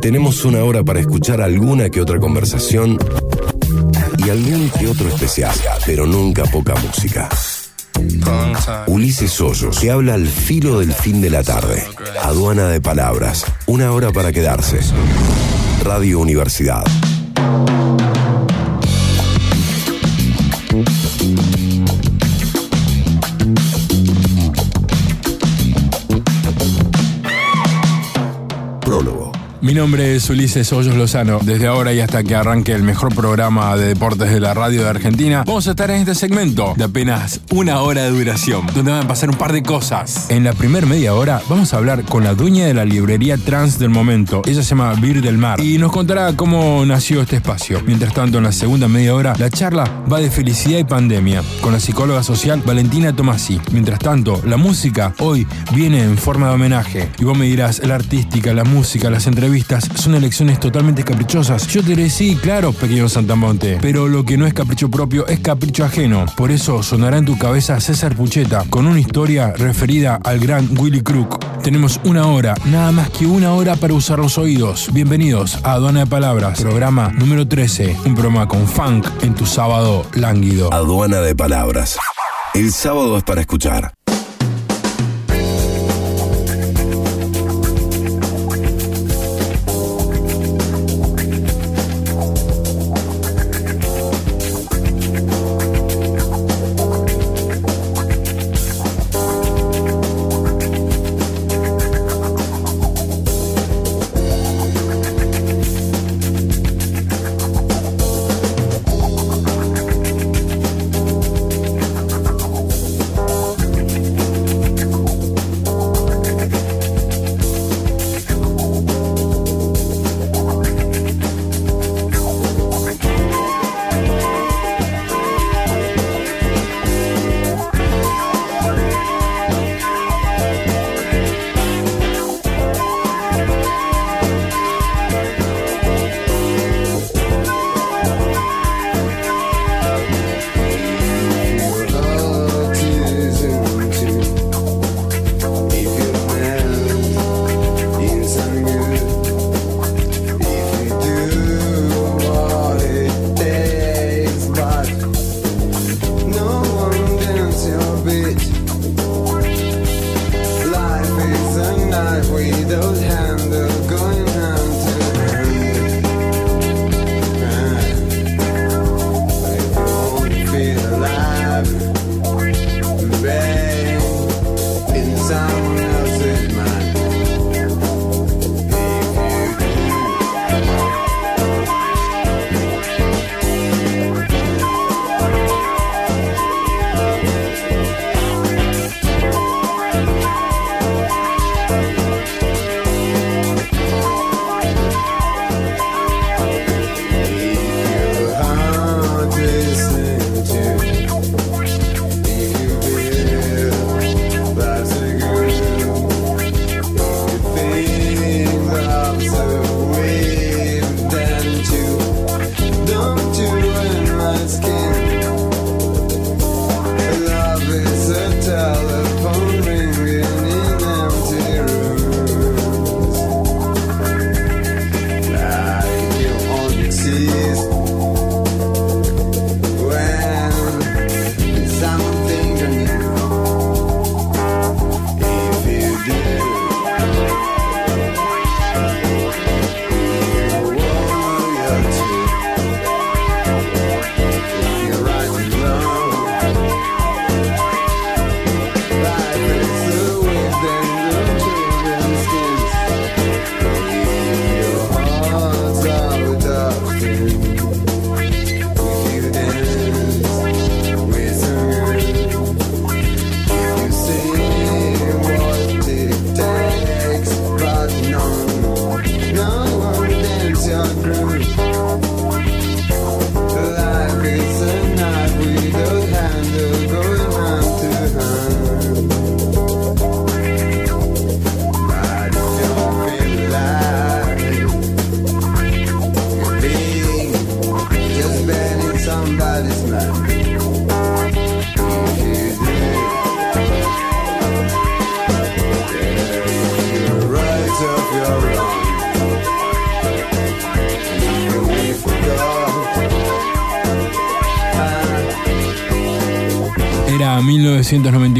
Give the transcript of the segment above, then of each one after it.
Tenemos una hora para escuchar alguna que otra conversación y algún que otro especial, pero nunca poca música. Ulises Hoyos, que habla al filo del fin de la tarde. Aduana de palabras. Una hora para quedarse. Radio Universidad. Mi nombre es Ulises Hoyos Lozano. Desde ahora y hasta que arranque el mejor programa de deportes de la radio de Argentina, vamos a estar en este segmento de apenas una hora de duración, donde van a pasar un par de cosas. En la primer media hora vamos a hablar con la dueña de la librería trans del momento. Ella se llama Vir del Mar y nos contará cómo nació este espacio. Mientras tanto, en la segunda media hora, la charla va de felicidad y pandemia con la psicóloga social Valentina Tomasi. Mientras tanto, la música hoy viene en forma de homenaje. Y vos me dirás, la artística, la música, las entrevistas, son elecciones totalmente caprichosas. Yo te diré sí, claro, pequeño Santamonte, pero lo que no es capricho propio es capricho ajeno. Por eso sonará en tu cabeza César Pucheta con una historia referida al gran Willy Crook. Tenemos una hora, nada más que una hora para usar los oídos. Bienvenidos a Aduana de Palabras, programa número 13, un programa con funk en tu sábado lánguido. Aduana de palabras. El sábado es para escuchar.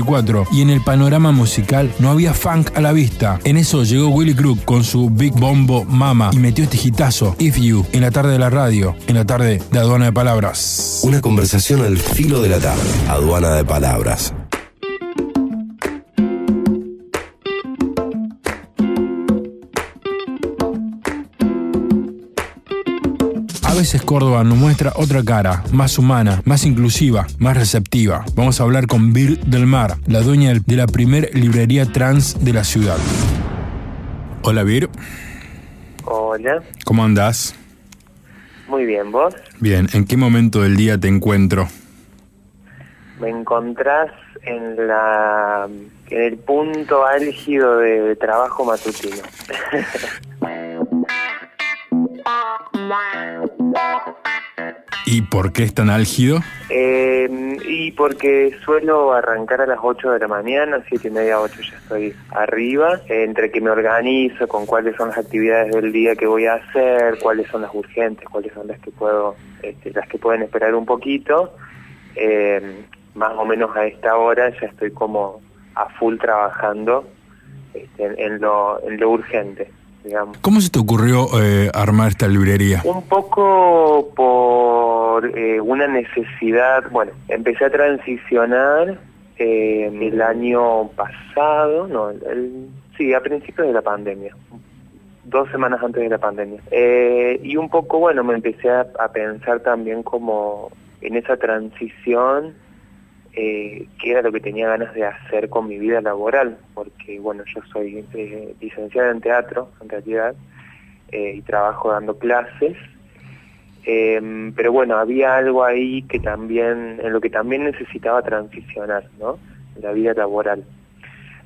1994 y en el panorama musical no había funk a la vista. En eso llegó Willy Crook con su Big Bombo Mama y metió este hitazo, If You, en la tarde de la radio, en la tarde de Aduana de Palabras. Una conversación al filo de la tarde. Aduana de Palabras. Veces Córdoba nos muestra otra cara, más humana, más inclusiva, más receptiva. Vamos a hablar con Vir del Mar, la dueña de la primer librería trans de la ciudad. Hola Vir. Hola. ¿Cómo andás? Muy bien, ¿vos? Bien, ¿en qué momento del día te encuentro? Me encontrás en la en el punto álgido de trabajo matutino. ¿Y por qué es tan álgido? Eh, y porque suelo arrancar a las 8 de la mañana, 7 y media, 8 ya estoy arriba, entre que me organizo con cuáles son las actividades del día que voy a hacer, cuáles son las urgentes, cuáles son las que puedo, este, las que pueden esperar un poquito. Eh, más o menos a esta hora ya estoy como a full trabajando este, en, lo, en lo urgente. Digamos. ¿Cómo se te ocurrió eh, armar esta librería? Un poco por eh, una necesidad, bueno, empecé a transicionar eh, el año pasado, no, el, sí, a principios de la pandemia, dos semanas antes de la pandemia. Eh, y un poco, bueno, me empecé a, a pensar también como en esa transición eh, qué era lo que tenía ganas de hacer con mi vida laboral, porque bueno, yo soy eh, licenciada en teatro, en realidad, eh, y trabajo dando clases, eh, pero bueno, había algo ahí que también, en lo que también necesitaba transicionar, ¿no? La vida laboral.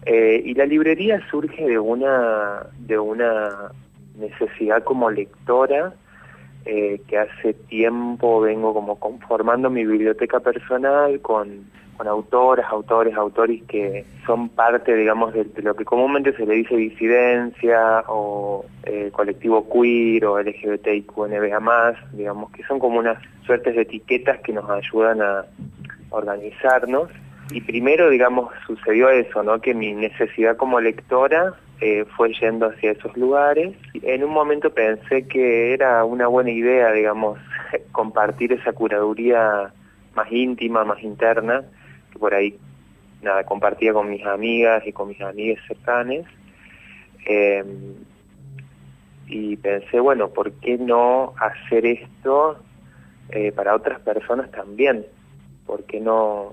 Eh, y la librería surge de una, de una necesidad como lectora, eh, que hace tiempo vengo como conformando mi biblioteca personal con, con autoras, autores, autores que son parte, digamos, de, lo que comúnmente se le dice disidencia o eh, colectivo queer o LGBTIQNBA+, digamos, que son como unas suertes de etiquetas que nos ayudan a organizarnos. Y primero, digamos, sucedió eso, ¿no? Que mi necesidad como lectora eh, fue yendo hacia esos lugares. En un momento pensé que era una buena idea, digamos, compartir esa curaduría más íntima, más interna, por ahí, nada, compartía con mis amigas y con mis amigas cercanas. Eh, y pensé, bueno, ¿por qué no hacer esto eh, para otras personas también? ¿Por qué no,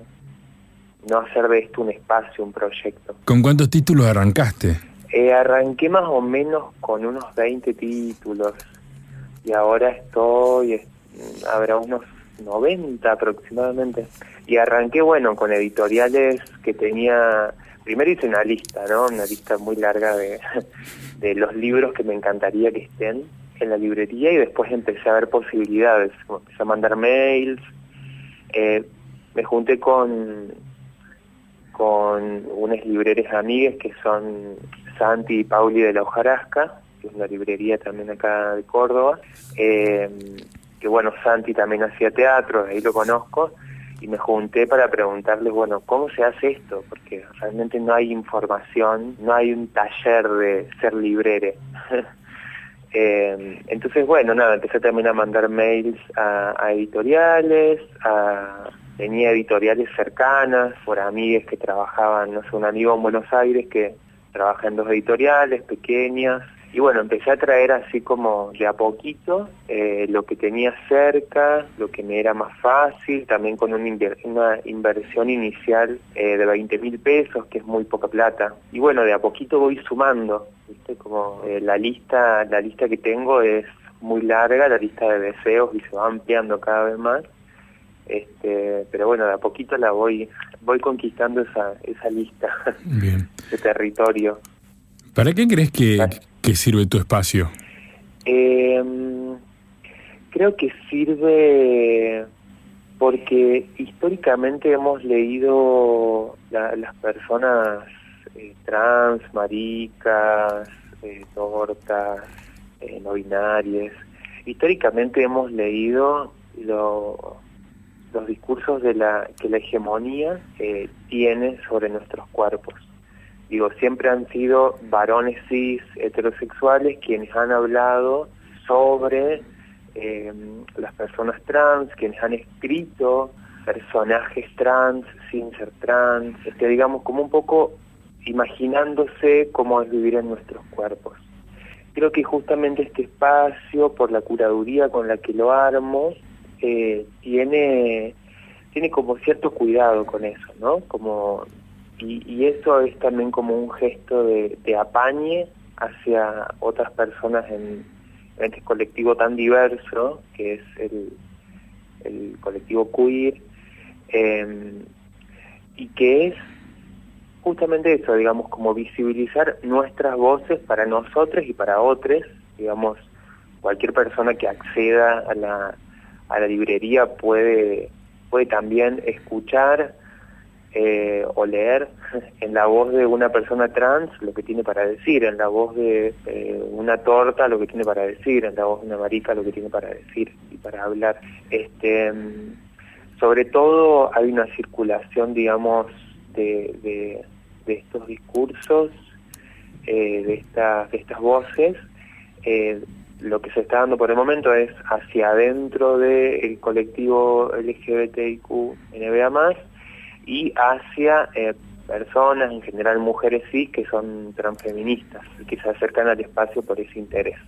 no hacer de esto un espacio, un proyecto? ¿Con cuántos títulos arrancaste? Eh, arranqué más o menos con unos 20 títulos y ahora estoy, habrá unos 90 aproximadamente. Y arranqué, bueno, con editoriales que tenía, primero hice una lista, ¿no? Una lista muy larga de, de los libros que me encantaría que estén en la librería y después empecé a ver posibilidades, empecé a mandar mails, eh, me junté con con unas libreras amigas que son Santi y Pauli de la Hojarasca, que es una librería también acá de Córdoba, eh, que bueno, Santi también hacía teatro, ahí lo conozco, y me junté para preguntarles, bueno, ¿cómo se hace esto? Porque realmente no hay información, no hay un taller de ser librere. eh, entonces, bueno, nada, empecé también a mandar mails a, editoriales, tenía editoriales cercanas por amigas que trabajaban, no sé, un amigo en Buenos Aires que trabaja en dos editoriales pequeñas y bueno, empecé a traer así como de a poquito eh, lo que tenía cerca, lo que me era más fácil, también con una, inver una inversión inicial eh, de 20 mil pesos, que es muy poca plata. Y bueno, de a poquito voy sumando, ¿viste? Como eh, la lista, la lista que tengo es muy larga, la lista de deseos y se va ampliando cada vez más. Este, pero bueno, de a poquito la voy voy conquistando esa esa lista Bien. de territorio. ¿Para qué crees que, que sirve tu espacio? Eh, creo que sirve porque históricamente hemos leído la, las personas eh, trans, maricas, eh, tortas, no binarias. Históricamente hemos leído lo los discursos de la que la hegemonía eh, tiene sobre nuestros cuerpos. Digo, siempre han sido varones cis heterosexuales quienes han hablado sobre eh, las personas trans, quienes han escrito personajes trans sin ser trans, este, digamos como un poco imaginándose cómo es vivir en nuestros cuerpos. Creo que justamente este espacio, por la curaduría con la que lo armo, eh, tiene, tiene como cierto cuidado con eso, ¿no? Como, y, eso es también como un gesto de, apañe hacia otras personas en, este colectivo tan diverso que es el, el colectivo queer, em, y que es justamente eso, digamos, como visibilizar nuestras voces para nosotros y para otros, digamos, cualquier persona que acceda a la, a la librería puede, puede también escuchar eh, o leer en la voz de una persona trans lo que tiene para decir, en la voz de eh, una torta lo que tiene para decir, en la voz de una marica lo que tiene para decir y para hablar. Este, sobre todo hay una circulación, digamos, de, de, estos discursos, eh, de, estas, de estas voces, lo que se está dando por el momento es hacia adentro del colectivo LGBTIQ NBA+, y hacia eh, personas, en general mujeres sí, que son transfeministas y que se acercan al espacio por ese interés.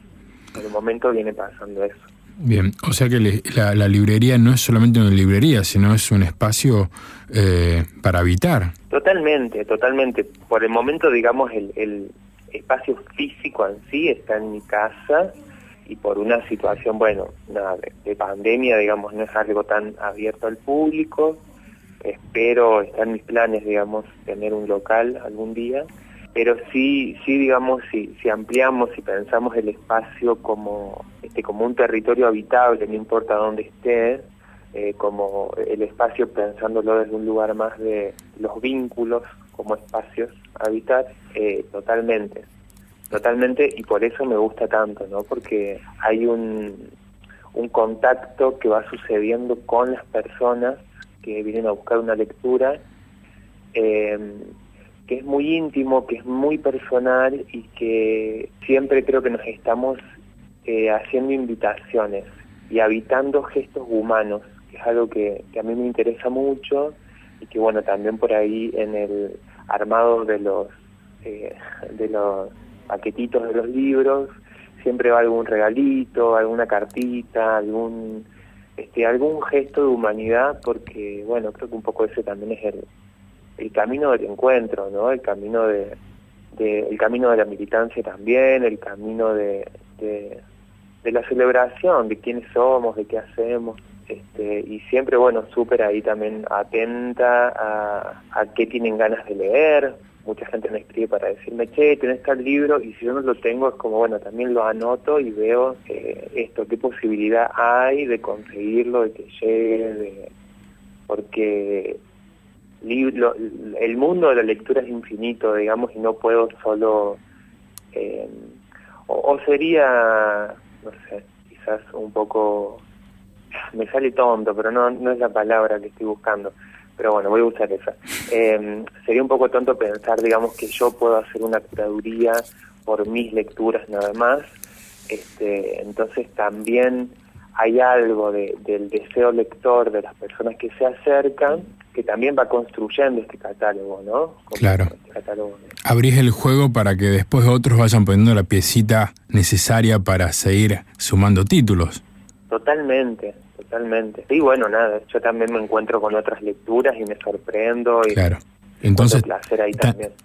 En el momento viene pasando eso. Bien, o sea que la, librería no es solamente una librería, sino es un espacio eh, para habitar. Totalmente, totalmente. Por el momento, digamos, el, el espacio físico en sí está en mi casa, y por una situación, bueno, nada, de, pandemia, digamos, no es algo tan abierto al público. Espero, está en mis planes, digamos, tener un local algún día, pero sí, sí, digamos, si, si ampliamos y pensamos el espacio como, este, como un territorio habitable, no importa dónde esté, eh, como el espacio pensándolo desde un lugar más de los vínculos como espacios a habitar, eh, totalmente. Totalmente, y por eso me gusta tanto, ¿no? Porque hay un, un contacto que va sucediendo con las personas que vienen a buscar una lectura, em, que es muy íntimo, que es muy personal y que siempre creo que nos estamos eh, haciendo invitaciones y habitando gestos humanos, que es algo que, que a mí me interesa mucho y que bueno, también por ahí en el armado de los, eh, de los paquetitos de los libros, siempre va algún regalito, alguna cartita, algún este algún gesto de humanidad, porque bueno, creo que un poco ese también es el, el camino del encuentro, ¿no? El camino de, el camino de la militancia también, el camino de, de, la celebración, de quiénes somos, de qué hacemos. Este, y siempre, bueno, súper ahí también atenta a qué tienen ganas de leer, mucha gente me escribe para decirme, che, tenés tal libro, y si yo no lo tengo es como, bueno, también lo anoto y veo eh, esto, qué posibilidad hay de conseguirlo, de que llegue, de... porque el mundo de la lectura es infinito, digamos, y no puedo solo... Eh, o, o sería, no sé, quizás un poco... Me sale tonto, pero no, no es la palabra que estoy buscando pero bueno, voy a usar esa. Em, sería un poco tonto pensar, digamos, que yo puedo hacer una curaduría por mis lecturas nada más. Este, entonces también hay algo del deseo lector de las personas que se acercan que también va construyendo este catálogo, ¿no? claro. Este Abrís el juego para que después otros vayan poniendo la piecita necesaria para seguir sumando títulos. Totalmente, totalmente. Y bueno, nada, yo también me encuentro con otras lecturas y me sorprendo. Y claro. Entonces,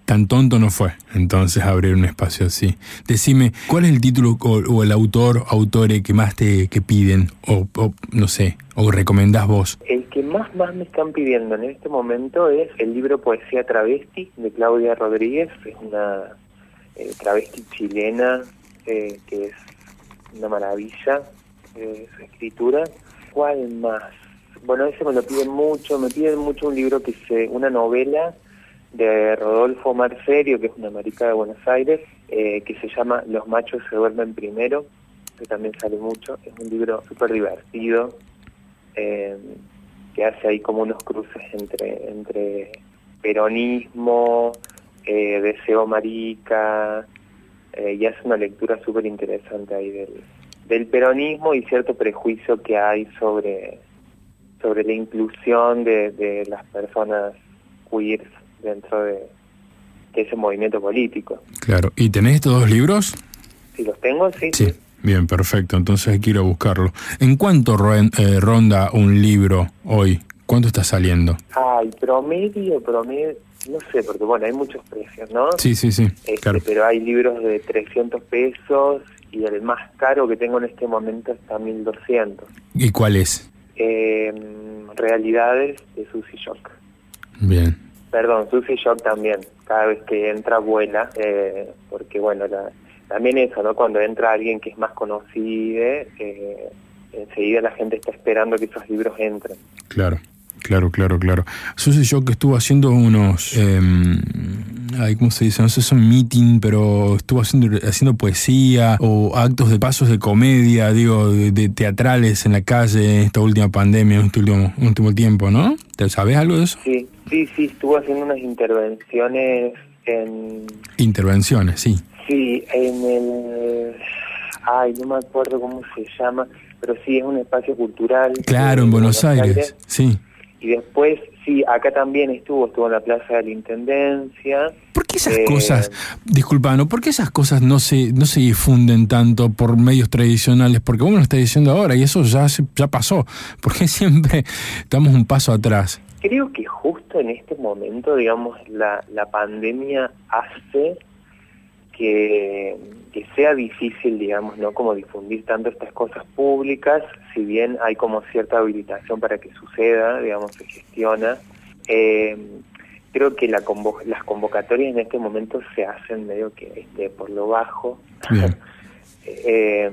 tan tonto no fue, entonces abrir un espacio así. Decime, ¿cuál es el título o, el autor, autore que más te que piden o, no sé, o recomendás vos? El que más más me están pidiendo en este momento es el libro Poesía Travesti de Claudia Rodríguez, es una eh, travesti chilena eh, que es una maravilla eh, escritura ¿Cuál más? Bueno, ese me lo piden mucho, me piden mucho un libro que es una novela de Rodolfo Marcerio, que es una marica de Buenos Aires, eh, que se llama Los machos se duermen primero, que también sale mucho, es un libro súper divertido, eh, que hace ahí como unos cruces entre, entre peronismo, eh, deseo marica, eh, y hace una lectura súper interesante ahí del, del peronismo y cierto prejuicio que hay sobre, sobre la inclusión de, de las personas queer dentro de, de ese movimiento político. Claro. ¿Y tenés estos dos libros? Si los tengo, sí. Sí. Bien, perfecto. Entonces quiero buscarlo. ¿En cuánto eh, ronda un libro hoy? ¿Cuánto está saliendo? Ay, promedio, promedio, no sé, porque bueno, hay muchos precios, ¿no? Sí, sí, sí. Este, Claro. Pero hay libros de 300 pesos y el más caro que tengo en este momento está 1200. ¿Y cuál es? Eh, realidades de Susie Shock. Bien. Perdón, Susie Shock también. Cada vez que entra vuela, eh, porque bueno, la- también eso, ¿no? Cuando entra alguien que es más conocido, eh, enseguida la gente está esperando que esos libros entren. Claro, claro, claro, claro. Susi yo que estuvo haciendo unos, eh, ay, ¿cómo se dice? No sé, son meeting, pero estuvo haciendo, haciendo poesía o actos de pasos de comedia, digo, de, de teatrales en la calle en esta última pandemia, en este último, último tiempo, ¿no? ¿Te sabes algo de eso? Sí, sí, sí, estuvo haciendo unas intervenciones en... Intervenciones, sí. Sí, en el... Ay, no me acuerdo cómo se llama, pero sí, es un espacio cultural. Claro, en Buenos Aires, sí. Y después, sí, acá también estuvo, estuvo en la Plaza de la Intendencia. ¿Por qué esas Eh, cosas, disculpa, ¿no? ¿por qué esas cosas no se, no se difunden tanto por medios tradicionales? Porque vos me lo estás diciendo ahora y eso ya, se- ya pasó. ¿Por qué siempre estamos un paso atrás? Creo que justo en este momento, digamos, la, la pandemia hace que, que sea difícil, digamos, ¿no? Como difundir tanto estas cosas públicas, si bien hay como cierta habilitación para que suceda, digamos, se gestiona. Eh, creo que la convo- las convocatorias en este momento se hacen medio que este, por lo bajo. Eh,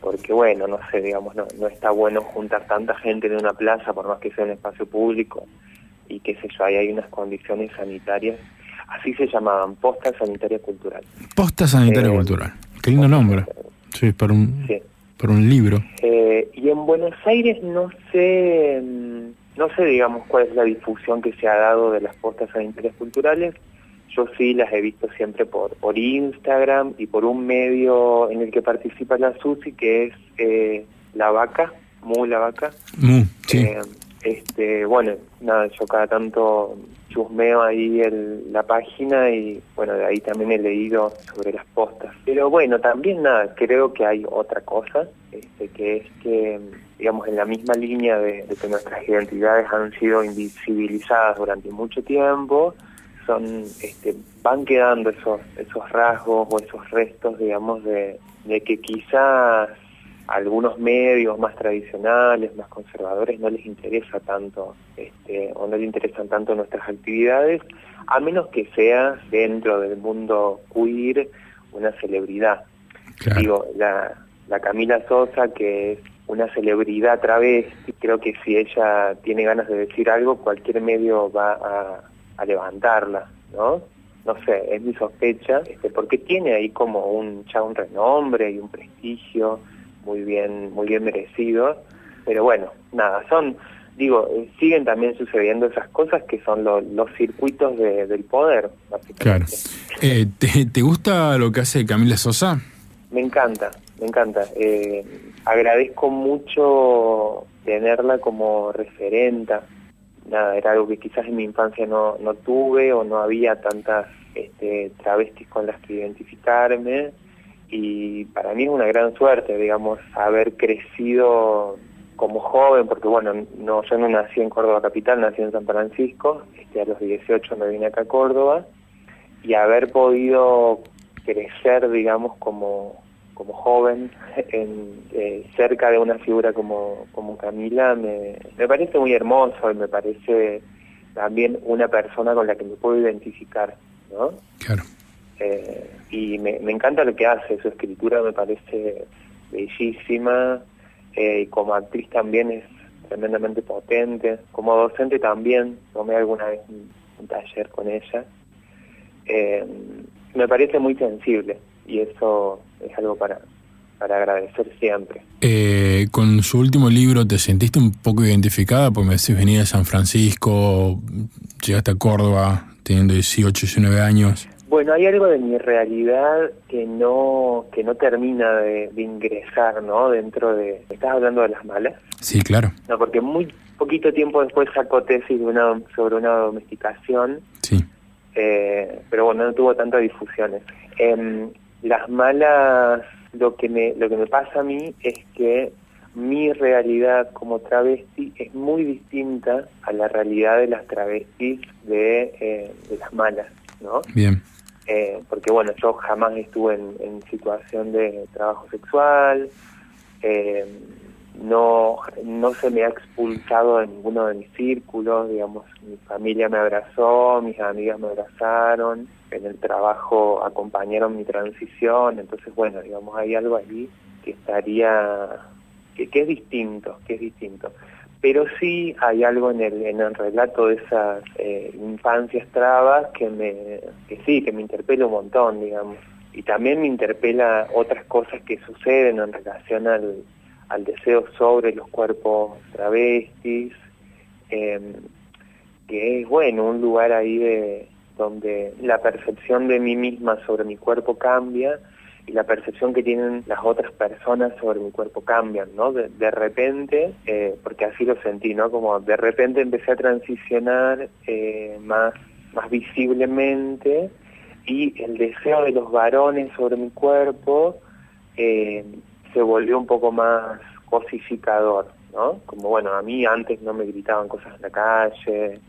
porque bueno, no sé, digamos, no, no está bueno juntar tanta gente en una plaza, por más que sea un espacio público, y qué sé yo, ahí hay unas condiciones sanitarias, así se llamaban, posta sanitaria cultural. Posta Sanitaria Eh, Cultural. Qué lindo nombre. Sí, para un, Sí. para un libro. Eh, y en Buenos Aires no sé, mm, no sé, digamos, cuál es la difusión que se ha dado de las postas sanitarias culturales. Yo sí las he visto siempre por, por Instagram y por un medio en el que participa la SUSI, que es eh, La Vaca, Mu La Vaca. Mu, sí. Este, bueno, nada, yo cada tanto chusmeo ahí el, la página y bueno, de ahí también he leído sobre las postas. Pero bueno, también nada, creo que hay otra cosa, este, que es que, digamos, en la misma línea de, de que nuestras identidades han sido invisibilizadas durante mucho tiempo, son, este, van quedando esos, esos rasgos o esos restos, digamos, de, de que quizás algunos medios más tradicionales, más conservadores, no les interesa tanto, este, o no les interesan tanto nuestras actividades, a menos que seas dentro del mundo queer una celebridad. Claro. Digo, la, la Camila Sosa, que es una celebridad travesti, creo que si ella tiene ganas de decir algo, cualquier medio va a, a levantarla, ¿no? No sé, es mi sospecha, este, porque tiene ahí como un ya un renombre y un prestigio muy bien, muy bien merecido, pero bueno, nada, son, digo, eh, siguen también sucediendo esas cosas que son lo- los circuitos de- del poder. Claro. Eh, ¿te, te gusta lo que hace Camila Sosa? Me encanta, me encanta. Eh, agradezco mucho tenerla como referenta. Nada, era algo que quizás en mi infancia no, no tuve o no había tantas este, travestis con las que identificarme. Y para mí es una gran suerte, digamos, haber crecido como joven, porque bueno, no, yo no nací en Córdoba Capital, nací en San Francisco, este, a los 18 me vine acá a Córdoba, y haber podido crecer, digamos, como, como joven en, eh, cerca de una figura como, como Camila me, me parece muy hermoso y me parece también una persona con la que me puedo identificar, ¿no? Claro. Eh, y me, encanta lo que hace, su escritura me parece bellísima, eh, y como actriz también es tremendamente potente, como docente también, tomé alguna vez un, un taller con ella, eh, me parece muy sensible y eso es algo para, para agradecer siempre. Eh, con su último libro, ¿te sentiste un poco identificada? Porque me decís, venía de San Francisco, llegaste a Córdoba teniendo 18, 19 años. Bueno, hay algo de mi realidad que no que no termina de, ingresar, ¿no? Dentro de... ¿Estás hablando de las malas? Sí, claro. No, porque muy poquito tiempo después sacó tesis de una, sobre una domesticación. Sí. Eh, pero bueno, no tuvo tanta difusión. Eh, las malas lo que me lo que me pasa a mí es que mi realidad como travesti es muy distinta a la realidad de las travestis de, eh, las malas, ¿no? Bien. Eh, porque bueno, yo jamás estuve en, situación de trabajo sexual, eh, no, no se me ha expulsado de ninguno de mis círculos, digamos, mi familia me abrazó, mis amigas me abrazaron, en el trabajo acompañaron mi transición, entonces bueno, digamos, hay algo allí que estaría, que, que es distinto, que es distinto. Pero sí hay algo en el, en el relato de esas eh, infancias trabas que me, que sí, que me interpela un montón, digamos. Y también me interpela otras cosas que suceden en relación al, al deseo sobre los cuerpos travestis, eh, que es, bueno, un lugar ahí de donde la percepción de mí misma sobre mi cuerpo cambia y la percepción que tienen las otras personas sobre mi cuerpo cambian, ¿no? De, repente, eh, porque así lo sentí, ¿no? Como de repente empecé a transicionar eh, más, más visiblemente y el deseo de los varones sobre mi cuerpo eh, se volvió un poco más cosificador, ¿no? Como bueno, a mí antes no me gritaban cosas en la calle,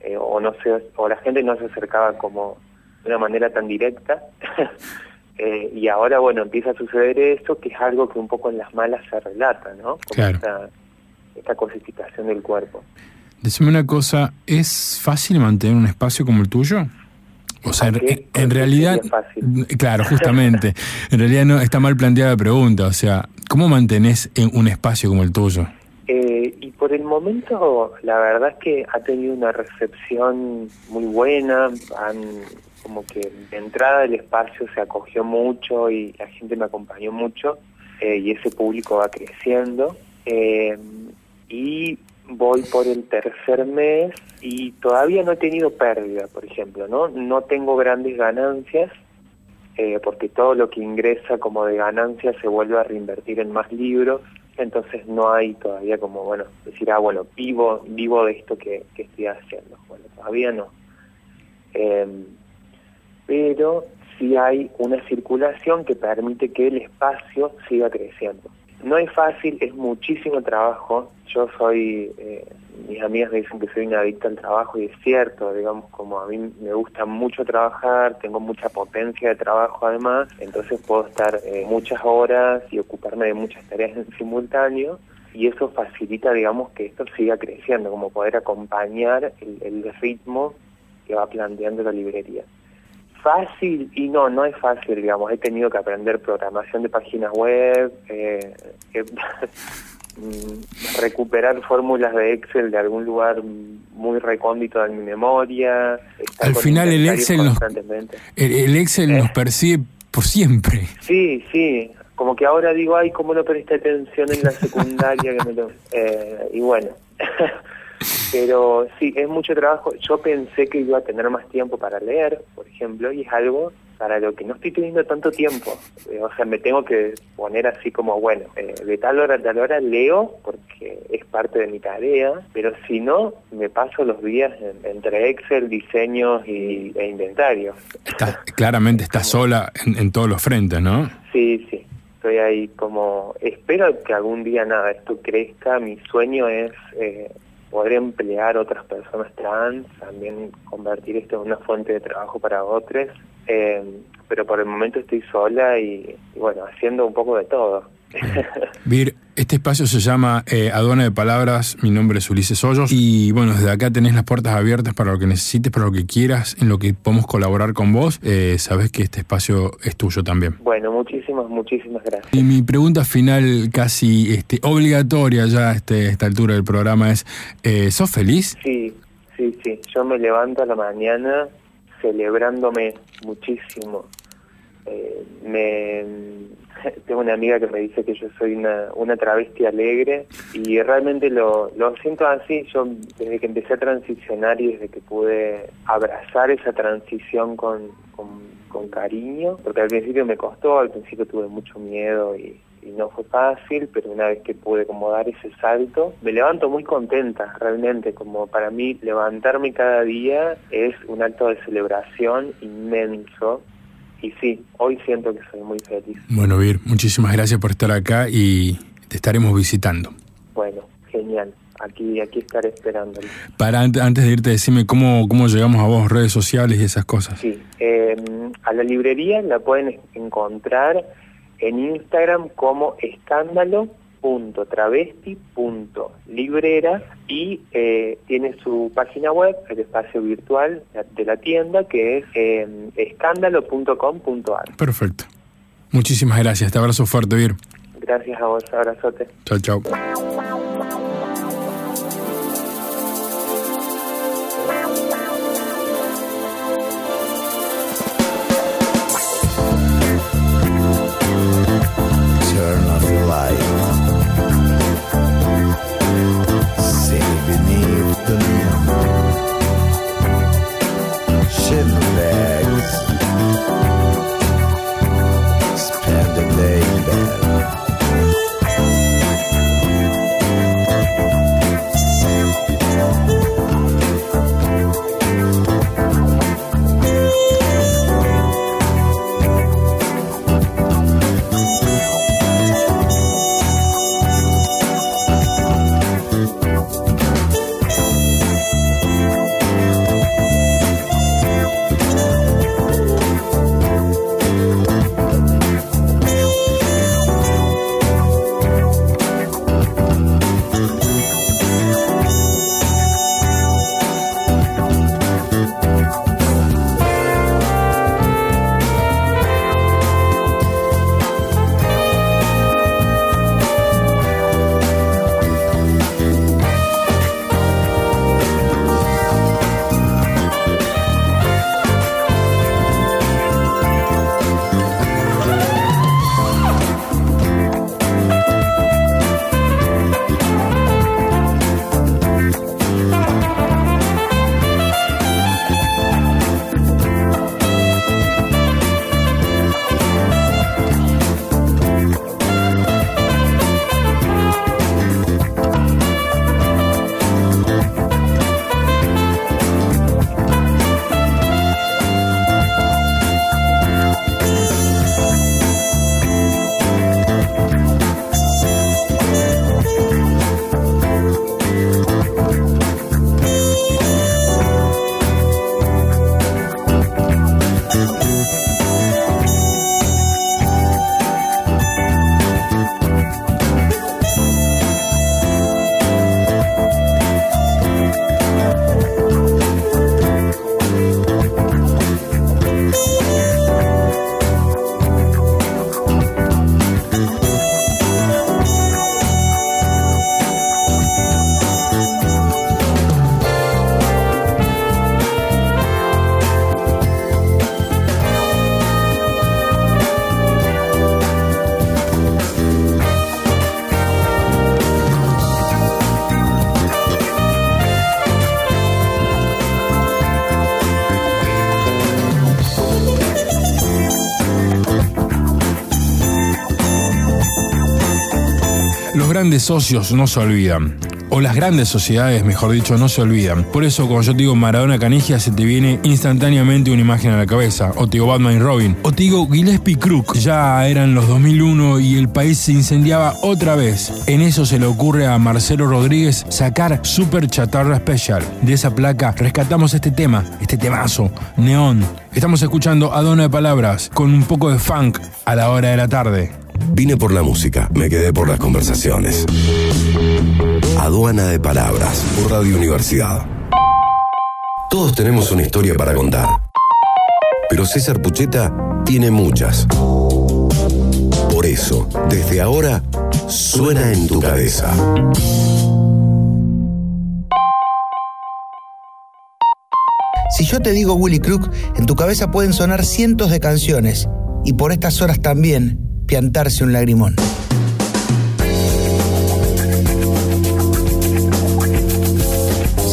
eh, o no sé, o la gente no se acercaba como de una manera tan directa. eh, y ahora, bueno, empieza a suceder esto, que es algo que un poco en las malas se relata, ¿no? Como esta, esta cosificación del cuerpo. Decime una cosa, ¿es fácil mantener un espacio como el tuyo? O sea, en, realidad, claro, justamente, en realidad no está mal planteada la pregunta, o sea, ¿cómo mantenés un espacio como el tuyo? Eh, y por el momento, la verdad es que ha tenido una recepción muy buena, han, como que de entrada el espacio se acogió mucho y la gente me acompañó mucho, eh, y ese público va creciendo. Eh, y voy por el tercer mes y todavía no he tenido pérdida, por ejemplo, ¿no? No tengo grandes ganancias eh, porque todo lo que ingresa como de ganancias se vuelve a reinvertir en más libros, entonces no hay todavía como, bueno, decir, ah, bueno, vivo, vivo de esto que, estoy haciendo. Bueno, todavía no. Pero sí hay una circulación que permite que el espacio siga creciendo. No es fácil, es muchísimo trabajo. Yo soy, eh, mis amigas me dicen que soy una adicta al trabajo y es cierto, digamos, como a mí me gusta mucho trabajar, tengo mucha potencia de trabajo además, entonces puedo estar eh, muchas horas y ocuparme de muchas tareas en simultáneo y eso facilita, digamos, que esto siga creciendo, como poder acompañar el ritmo que va planteando la librería fácil y no, no es fácil, digamos. He tenido que aprender programación de páginas web, eh, mm, recuperar fórmulas de Excel de algún lugar muy recóndito de mi memoria. Al final el Excel, nos, el, Excel nos ¿Eh? persigue por siempre. Sí, sí. Como que ahora digo, ay, ¿cómo no presté atención en la secundaria? que me lo... Eh, y bueno. Pero sí, es mucho trabajo. Yo pensé que iba a tener más tiempo para leer, por ejemplo, y es algo para lo que no estoy teniendo tanto tiempo. Eh, o sea, me tengo que poner así como, bueno, eh, de tal hora a tal hora leo porque es parte de mi tarea, pero si no, me paso los días entre Excel, diseños y, e inventarios. claramente está sola en, todos los frentes, ¿no? Sí, sí. Estoy ahí como, espero que algún día nada, esto crezca. Mi sueño es eh, poder emplear otras personas trans, también convertir esto en una fuente de trabajo para otros, eh, pero por el momento estoy sola y, bueno, haciendo un poco de todo. Vir, este espacio se llama eh, Aduana de Palabras, mi nombre es Ulises Hoyos y bueno, desde acá tenés las puertas abiertas para lo que necesites, para lo que quieras, en lo que podemos colaborar con vos, eh, sabes que este espacio es tuyo también. Bueno, muchísimas, muchísimas gracias. Y mi pregunta final, casi este, obligatoria ya a este, esta altura del programa es, eh, ¿sos feliz? Sí, sí, sí, yo me levanto a la mañana celebrándome muchísimo. me tengo una amiga que me dice que yo soy una, una travesti alegre y realmente lo, lo siento así. Yo desde que empecé a transicionar y desde que pude abrazar esa transición con, con cariño, porque al principio me costó, al principio tuve mucho miedo y, no fue fácil, pero una vez que pude como dar ese salto, me levanto muy contenta, realmente, como para mí levantarme cada día es un acto de celebración inmenso. Y sí, hoy siento que soy muy feliz. Bueno, Vir, muchísimas gracias por estar acá y te estaremos visitando. Bueno, genial. Aquí, aquí estaré esperando. Para antes de irte, decime cómo, cómo llegamos a vos, redes sociales y esas cosas. Sí, eh, a la librería la pueden encontrar en Instagram como escándalo.travesti.librera y eh, tiene su página web, el espacio virtual de la tienda, que es eh, escándalo.com.ar. Perfecto. Muchísimas gracias. Te abrazo fuerte, Vir. Gracias a vos. Abrazote. Chao, chao. Grandes socios no se olvidan. O las grandes sociedades, mejor dicho, no se olvidan. Por eso, cuando yo te digo Maradona Canigia, se te viene instantáneamente una imagen a la cabeza. O te digo Batman Robin. O te digo Gillespie Crook. Ya eran los 2001 y el país se incendiaba otra vez. En eso se le ocurre a Marcelo Rodríguez sacar Super Chatarra Special. De esa placa rescatamos este tema, este temazo, Neón. Estamos escuchando a Dona de Palabras con un poco de funk a la hora de la tarde. Vine por la música, me quedé por las conversaciones. Aduana de Palabras, por Radio Universidad. Todos tenemos una historia para contar. Pero César Pucheta tiene muchas. Por eso, desde ahora, suena en tu cabeza. Si yo te digo Willy Crook, en tu cabeza pueden sonar cientos de canciones, y por estas horas también piantarse un lagrimón.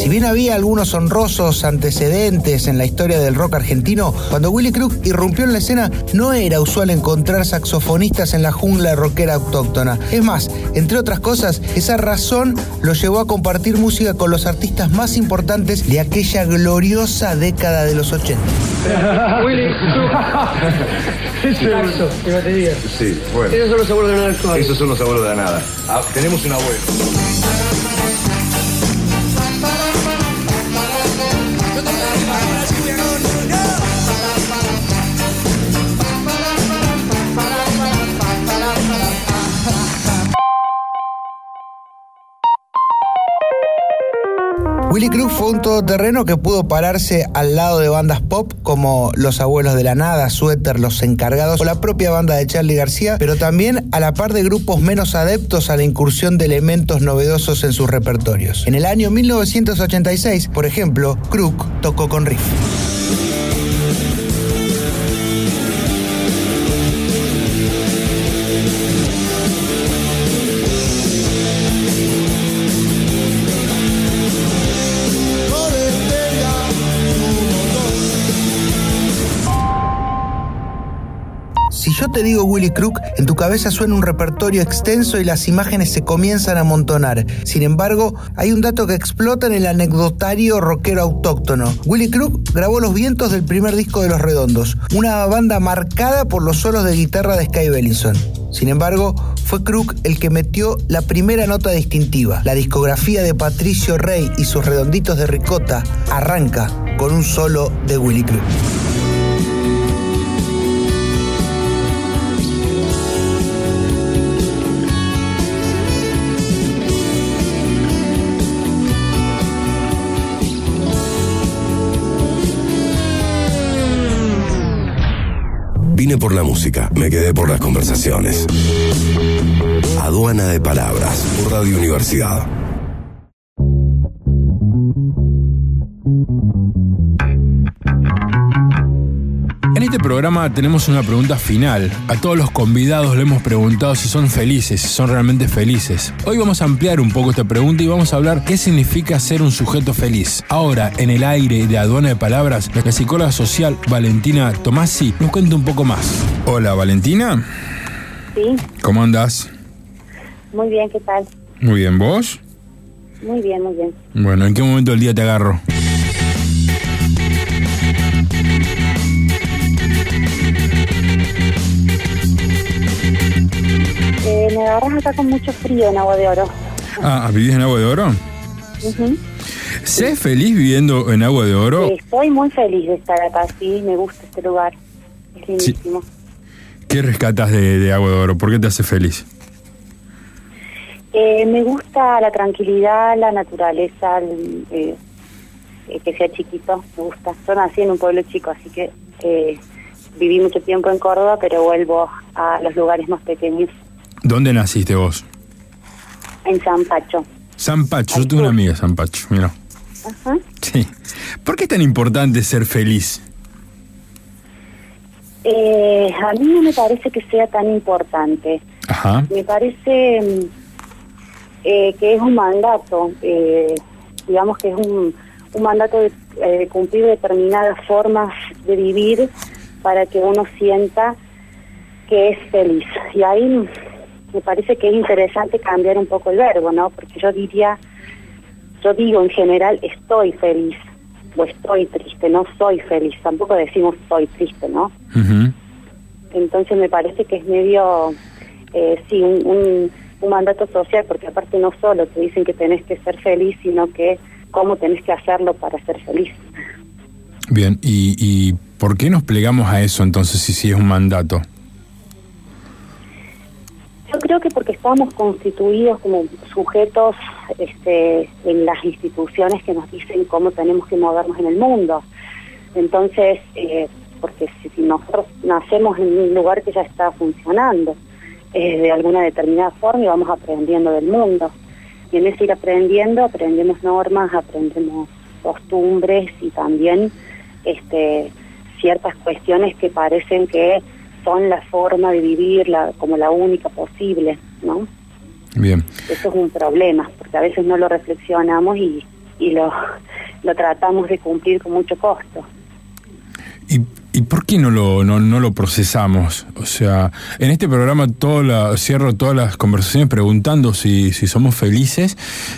Si bien había algunos honrosos antecedentes en la historia del rock argentino, cuando Willy Crook irrumpió en la escena no era usual encontrar saxofonistas en la jungla rockera autóctona. Es más, entre otras cosas, esa razón lo llevó a compartir música con los artistas más importantes de aquella gloriosa década de los 80. Willy Saxo, que batería. Sí, bueno. Esos son los abuelos de la nada. Esos son los abuelos de la nada. Ah, tenemos un abuelo. Willy Crook fue un todoterreno que pudo pararse al lado de bandas pop como Los Abuelos de la Nada, Suéter, Los Encargados o la propia banda de Charlie García, pero también a la par de grupos menos adeptos a la incursión de elementos novedosos en sus repertorios. En el año 1986, por ejemplo, Crook tocó con Riff. Te digo Willy Crook, en tu cabeza suena un repertorio extenso y las imágenes se comienzan a amontonar. Sin embargo, hay un dato que explota en el anecdotario rockero autóctono. Willy Crook grabó Los Vientos del primer disco de Los Redondos, una banda marcada por los solos de guitarra de Sky Bellinson. Sin embargo, fue Crook el que metió la primera nota distintiva. La discografía de Patricio Rey y sus redonditos de ricota arranca con un solo de Willy Crook. Vine por la música, me quedé por las conversaciones. Aduana de Palabras, Radio Universidad. Este programa tenemos una pregunta final. A todos los convidados le hemos preguntado si son felices, si son realmente felices. Hoy vamos a ampliar un poco esta pregunta y vamos a hablar qué significa ser un sujeto feliz. Ahora, en el aire de aduana de palabras, la psicóloga social Valentina Tomasi nos cuenta un poco más. Hola, Valentina. Sí, ¿Cómo andas? muy bien, ¿qué tal? Muy bien, ¿vos? Muy bien, muy bien. Bueno, ¿en qué momento del día te agarro? Me agarras acá con mucho frío en Agua de Oro. Ah, ¿vivís en Agua de Oro? Ujú. ¿Sé feliz viviendo en Agua de Oro? Estoy muy feliz de estar acá, sí, me gusta este lugar. Es lindísimo. ¿Qué rescatas de, de Agua de Oro? ¿Por qué te hace feliz? Eh, me gusta la tranquilidad, la naturaleza, el, eh, eh, que sea chiquito, me gusta. Yo nací en un pueblo chico, así que eh, viví mucho tiempo en Córdoba, pero vuelvo a los lugares más pequeños, ¿Dónde naciste vos? en San Pacho. San Pacho, yo tengo una amiga de San Pacho, mira. Ajá. Sí. ¿Por qué es tan importante ser feliz? Eh, a mí no me parece que sea tan importante. Ajá. Me parece mm, eh, que es un mandato, eh, digamos que es un, un mandato de eh, cumplir determinadas formas de vivir para que uno sienta que es feliz. Y ahí me parece que es interesante cambiar un poco el verbo, ¿no? Porque yo diría, yo digo en general, estoy feliz o estoy triste, no soy feliz. Tampoco decimos soy triste, ¿no? Ujú. Entonces me parece que es medio, eh, sí, un, un, un mandato social, porque aparte no solo te dicen que tenés que ser feliz, sino que cómo tenés que hacerlo para ser feliz. Bien, ¿y, y por qué nos plegamos a eso entonces si sí es un mandato? Yo creo que porque estamos constituidos como sujetos este, en las instituciones que nos dicen cómo tenemos que movernos en el mundo. Entonces, eh, porque si, nosotros nacemos en un lugar que ya está funcionando eh, de alguna determinada forma y vamos aprendiendo del mundo. Y en ese ir aprendiendo, aprendemos normas, aprendemos costumbres y también este, ciertas cuestiones que parecen que son la forma de vivir la, como la única posible, ¿no? Bien. Eso es un problema, porque a veces no lo reflexionamos y, y lo, lo tratamos de cumplir con mucho costo. ¿Y, y por qué no lo, no, no lo procesamos? O sea, en este programa todo la, cierro todas las conversaciones preguntando si, si somos felices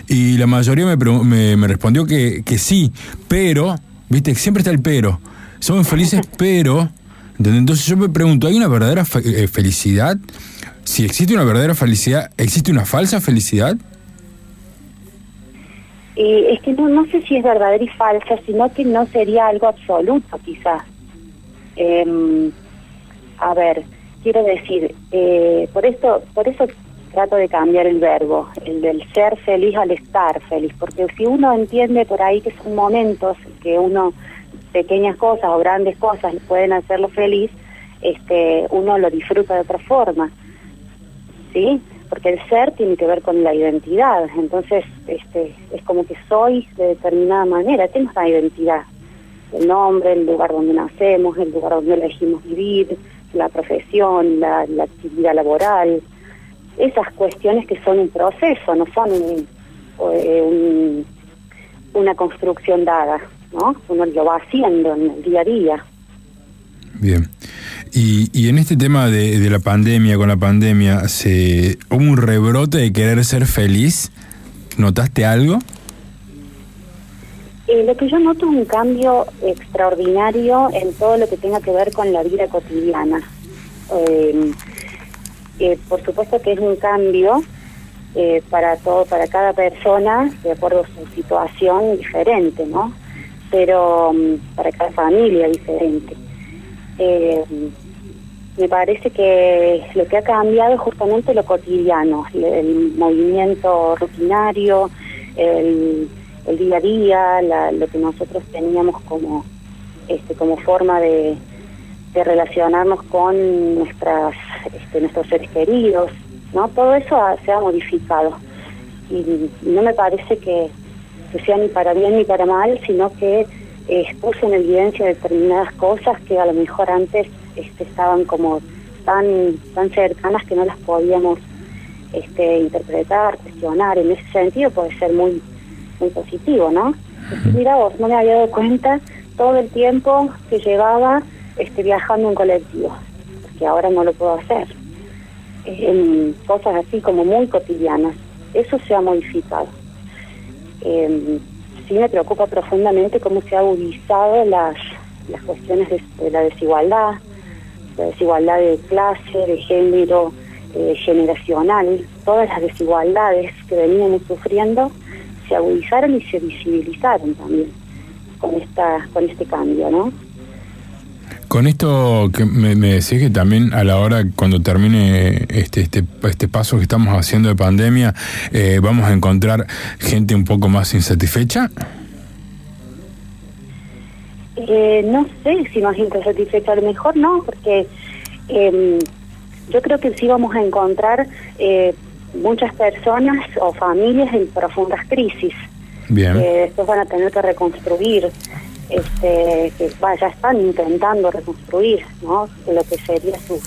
y la mayoría me, me respondió que, que sí, pero, viste, siempre está el pero. Somos felices, pero... Entonces yo me pregunto, ¿hay una verdadera fe- eh, felicidad? Si existe una verdadera felicidad, ¿existe una falsa felicidad? Eh, es que no, no sé si es verdadera y falsa, sino que no sería algo absoluto, quizás. Em, a ver, quiero decir, eh, por esto, por eso trato de cambiar el verbo, el del ser feliz al estar feliz, porque si uno entiende por ahí que son momentos que uno pequeñas cosas o grandes cosas pueden hacerlo feliz, este, uno lo disfruta de otra forma. ¿sí? Porque el ser tiene que ver con la identidad, entonces este, es como que soy de determinada manera, tengo una identidad, el nombre, el lugar donde nacemos, el lugar donde elegimos vivir, la profesión, la, actividad laboral, esas cuestiones que son un proceso, no son eh, un- una construcción dada, ¿no? Uno lo va haciendo en el día a día. Bien. Y, y en este tema de, de la pandemia, con la pandemia, ¿se, ¿hubo un rebrote de querer ser feliz? ¿Notaste algo? Eh, lo que yo noto es un cambio extraordinario en todo lo que tenga que ver con la vida cotidiana. Eh, eh, por supuesto que es un cambio eh, para todo, para cada persona, de acuerdo a su situación diferente, ¿no? Pero mm, para cada familia diferente. Eh, me parece que lo que ha cambiado es justamente lo cotidiano, el, movimiento rutinario, el, el día a día, la- lo que nosotros teníamos como, este, como forma de, de relacionarnos con nuestras, este, nuestros seres queridos, ¿no? Todo eso ha- se ha modificado y no me parece que, que sea ni para bien ni para mal, sino que eh, expuso en evidencia determinadas cosas que a lo mejor antes este, estaban como tan tan cercanas que no las podíamos este, interpretar, cuestionar. En ese sentido puede ser muy muy positivo, ¿no? Mira vos, no me había dado cuenta todo el tiempo que llevaba este, viajando en colectivo, porque ahora no lo puedo hacer. Em, cosas así como muy cotidianas. Eso se ha modificado. Em, sí me preocupa profundamente cómo se ha agudizado las, las cuestiones de, la desigualdad, la desigualdad de clase, de género, eh, generacional, todas las desigualdades que veníamos sufriendo se agudizaron y se visibilizaron también con esta con este cambio, ¿no? Con esto que me, me decís que también a la hora, cuando termine este, este, este paso que estamos haciendo de pandemia, eh, vamos a encontrar gente un poco más insatisfecha. Eh, no sé si más insatisfecha, a lo mejor no, porque eh, yo creo que sí vamos a encontrar eh, muchas personas o familias en profundas crisis. Bien. que después van a tener que reconstruir, este, que va, ya están intentando reconstruir, ¿no? Lo que sería su,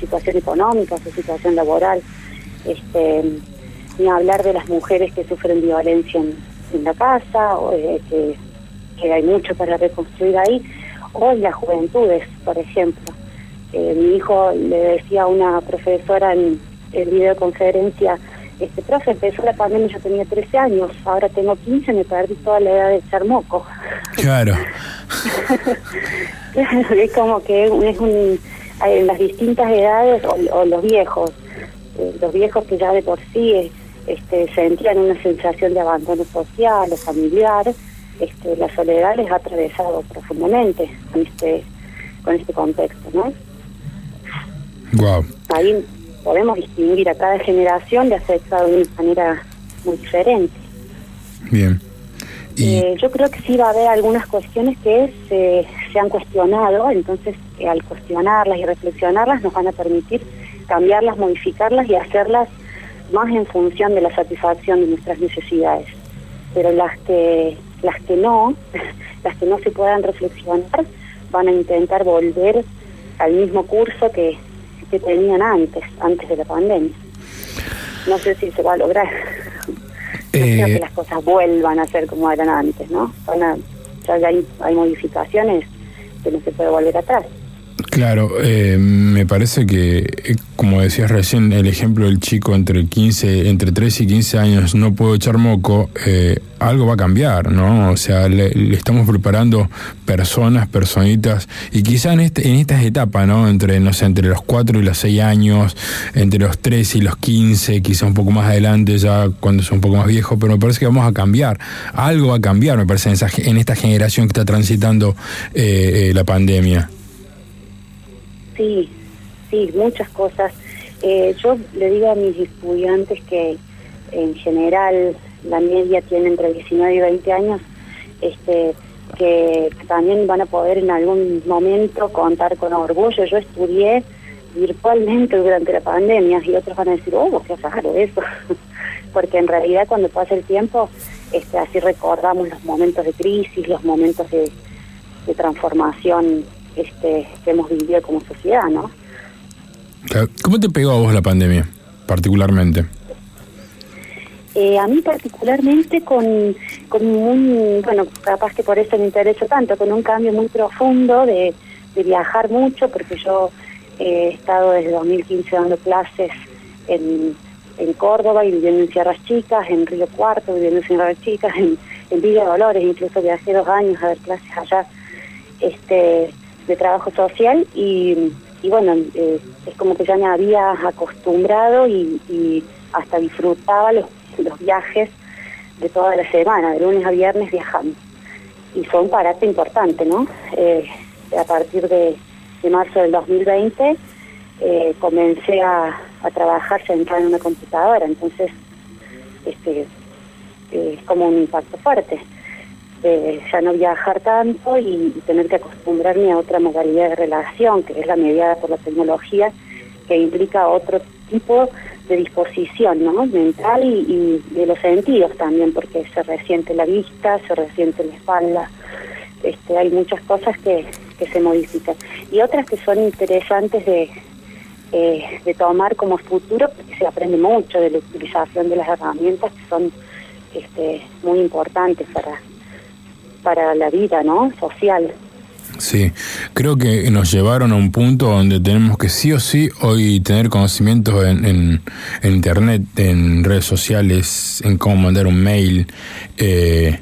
situación económica, su situación laboral, este, ni hablar de las mujeres que sufren violencia en, la casa, o, eh, que, que hay mucho para reconstruir ahí, o en las juventudes, por ejemplo. Eh, mi hijo le decía a una profesora en, en videoconferencia, este profe empezó la pandemia, yo tenía 13 años, ahora tengo 15, me perdí toda la edad de ser moco. Claro. es como que es un, en las distintas edades o, o los viejos, eh, los viejos que ya de por sí eh, este, sentían una sensación de abandono social o familiar, este, la soledad les ha atravesado profundamente con este, con este contexto, ¿no? Wow. Ahí podemos distinguir a cada generación le afecta de una manera muy diferente. Bien. Y Eh, yo creo que sí va a haber algunas cuestiones que se, se han cuestionado, entonces eh, al cuestionarlas y reflexionarlas nos van a permitir cambiarlas, modificarlas y hacerlas más en función de la satisfacción de nuestras necesidades. Pero las que las que no, las que no se puedan reflexionar, van a intentar volver al mismo curso que, que tenían antes, antes de la pandemia. No sé si se va a lograr. No creo Eh, que las cosas vuelvan a ser como eran antes, ¿no? Van a- ya hay, hay modificaciones que no se puede volver atrás. Claro, eh, me parece que, eh, como decías recién, el ejemplo del chico entre 15, entre 13 y 15 años no puedo echar moco, eh, algo va a cambiar, ¿no? O sea, le, le estamos preparando personas, personitas, y quizá en, este, en estas etapas, ¿no? Entre, no sé, entre los 4 y los 6 años, entre los 13 y los 15, quizá un poco más adelante, ya cuando son un poco más viejos, pero me parece que vamos a cambiar, algo va a cambiar, me parece, en, esa en esta generación que está transitando eh, eh, la pandemia. Sí, sí, muchas cosas. Eh, yo le digo a mis estudiantes que en general la media tiene entre 19 y 20 años, este, que también van a poder en algún momento contar con orgullo. Yo estudié virtualmente durante la pandemia y otros van a decir, oh, qué raro eso. Porque en realidad cuando pasa el tiempo, este, así recordamos los momentos de crisis, los momentos de, de transformación este, que hemos vivido como sociedad, ¿no? ¿Cómo te pegó a vos la pandemia, particularmente? Eh, a mí particularmente con, con un, bueno, capaz que por eso me interesa tanto, con un cambio muy profundo de, de viajar mucho, porque yo eh, he estado desde 2015 dando clases en, en Córdoba y viviendo en Sierras Chicas, en Río Cuarto, viviendo en Sierras Chicas, en, en Villa Dolores, incluso viajé dos años a dar clases allá este, de trabajo social y, bueno, eh, es como que ya me había acostumbrado y, hasta disfrutaba los, viajes de toda la semana, de lunes a viernes viajando. Y fue un parate importante, ¿no? Eh, a partir de, marzo del 2020 eh, comencé a, a trabajar sentada en una computadora, entonces este, es como un impacto fuerte de ya no viajar tanto y, tener que acostumbrarme a otra modalidad de relación, que es la mediada por la tecnología, que implica otro tipo de disposición ¿no? mental y, de los sentidos también, porque se resiente la vista, se resiente la espalda, este, hay muchas cosas que, que se modifican. Y otras que son interesantes de, eh, de tomar como futuro, porque se aprende mucho de la utilización de las herramientas que son este, muy importantes para, para la vida ¿no? social. Sí, creo que nos llevaron a un punto donde tenemos que sí o sí hoy tener conocimientos en, en, internet, en redes sociales, en cómo mandar un mail. Eh,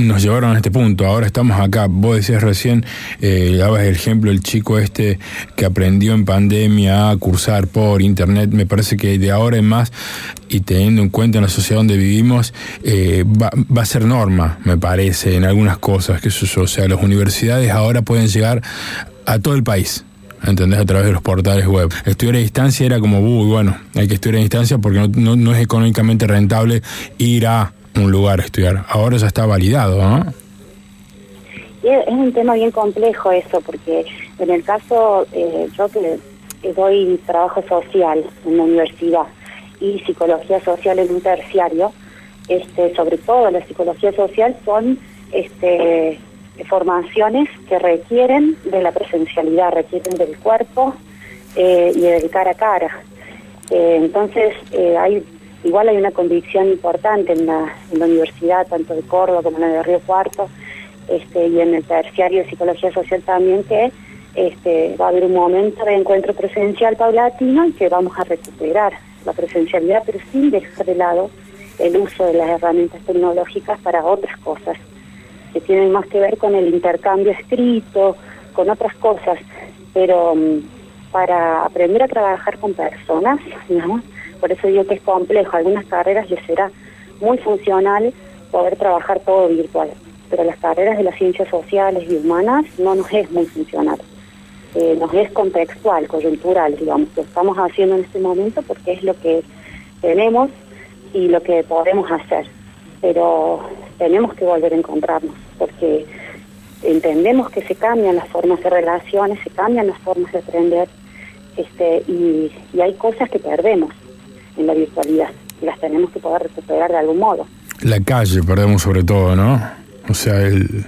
nos llevaron a este punto, ahora estamos acá. Vos decías recién, eh, dabas el ejemplo el chico este que aprendió en pandemia a cursar por internet. Me parece que de ahora en más, y teniendo en cuenta la sociedad donde vivimos, eh, va, va, a ser norma, me parece, en algunas cosas. Que eso, o sea, las universidades ahora pueden llegar a todo el país. ¿Entendés? A través de los portales web. Estudiar a distancia era como, uy, bueno, hay que estudiar a distancia porque no, no, no es económicamente rentable ir a un lugar a estudiar. Ahora ya está validado, ¿no? Es un tema bien complejo eso, porque en el caso, eh, yo que doy trabajo social en la universidad y psicología social en un terciario, este, sobre todo la psicología social son este, formaciones que requieren de la presencialidad, requieren del cuerpo eh, y del cara a cara. Eh, entonces, hay igual hay una convicción importante en la, universidad, tanto de Córdoba como en la de Río Cuarto, este, y en el terciario de Psicología Social también, que este, va a haber un momento de encuentro presencial paulatino y que vamos a recuperar la presencialidad, pero sin dejar de lado el uso de las herramientas tecnológicas para otras cosas, que tienen más que ver con el intercambio escrito, con otras cosas, pero um, para aprender a trabajar con personas, ¿no? Por eso digo que es complejo, algunas carreras les será muy funcional poder trabajar todo virtual, pero las carreras de las ciencias sociales y humanas no nos es muy funcional, eh, nos es contextual, coyuntural, digamos, lo estamos haciendo en este momento porque es lo que tenemos y lo que podemos hacer, pero tenemos que volver a encontrarnos, porque entendemos que se cambian las formas de relaciones, se cambian las formas de aprender, este, y, y hay cosas que perdemos en la virtualidad y las tenemos que poder recuperar de algún modo. La calle perdemos sobre todo, ¿no? O sea, el,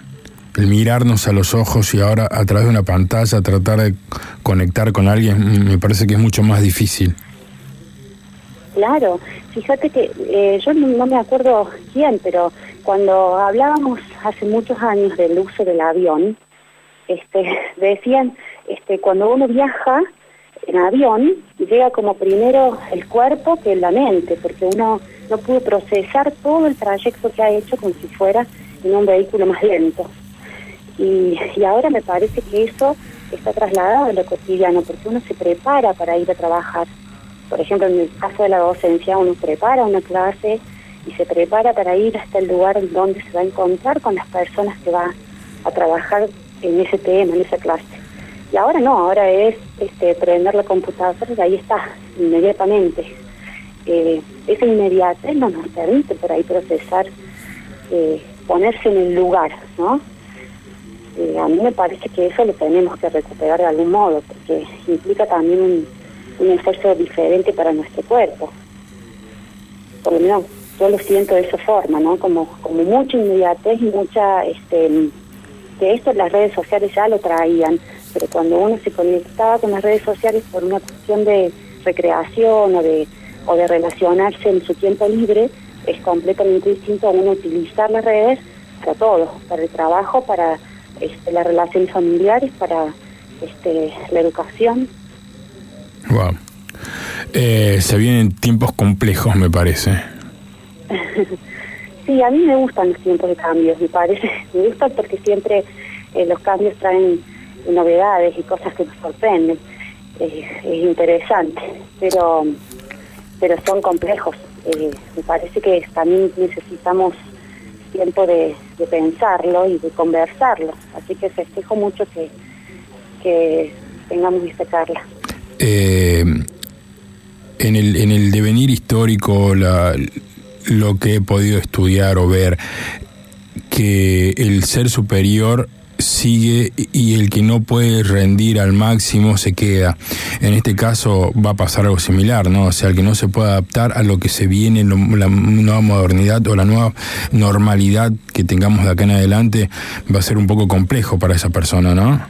el mirarnos a los ojos y ahora a través de una pantalla tratar de conectar con alguien mm, me parece que es mucho más difícil. Claro, fíjate que eh, yo no, no me acuerdo quién, pero cuando hablábamos hace muchos años del uso del avión, este, decían, este, cuando uno viaja en avión, llega como primero el cuerpo que la mente, porque uno no pudo procesar todo el trayecto que ha hecho como si fuera en un vehículo más lento. Y, ahora me parece que eso está trasladado a lo cotidiano, porque uno se prepara para ir a trabajar. Por ejemplo, en el caso de la docencia, uno prepara una clase y se prepara para ir hasta el lugar donde se va a encontrar con las personas que va a trabajar en ese tema, en esa clase. Y ahora no, ahora es este, prender la computadora y ahí está, inmediatamente. Eh, esa inmediatez no nos permite por ahí procesar, eh, ponerse en el lugar, ¿no? Eh, a mí me parece que eso lo tenemos que recuperar de algún modo, porque implica también un, esfuerzo diferente para nuestro cuerpo. Por lo menos yo lo siento de esa forma, ¿no? Como, como mucha inmediatez mucha, este, que esto las redes sociales ya lo traían, pero cuando uno se conectaba con las redes sociales por una cuestión de recreación o de, o de relacionarse en su tiempo libre, es completamente distinto a uno utilizar las redes para todo, para el trabajo, para este, las relaciones familiares, para este, la educación. Wow. Eh, se vienen tiempos complejos, me parece. sí, a mí me gustan los tiempos de cambios, me parece. Me gustan porque siempre eh, los cambios traen novedades y cosas que nos sorprenden. Es interesante, pero, pero son complejos. Eh, me parece que también necesitamos tiempo de, de, pensarlo y de conversarlo. Así que festejo mucho que, que tengamos esta charla. Eh, en, el, en el devenir histórico, la, lo que he podido estudiar o ver, que el ser superior sigue y el que no puede rendir al máximo se queda. En este caso va a pasar algo similar, ¿no? O sea, el que no se puede adaptar a lo que se viene, la nueva modernidad o la nueva normalidad que tengamos de acá en adelante, va a ser un poco complejo para esa persona, ¿no?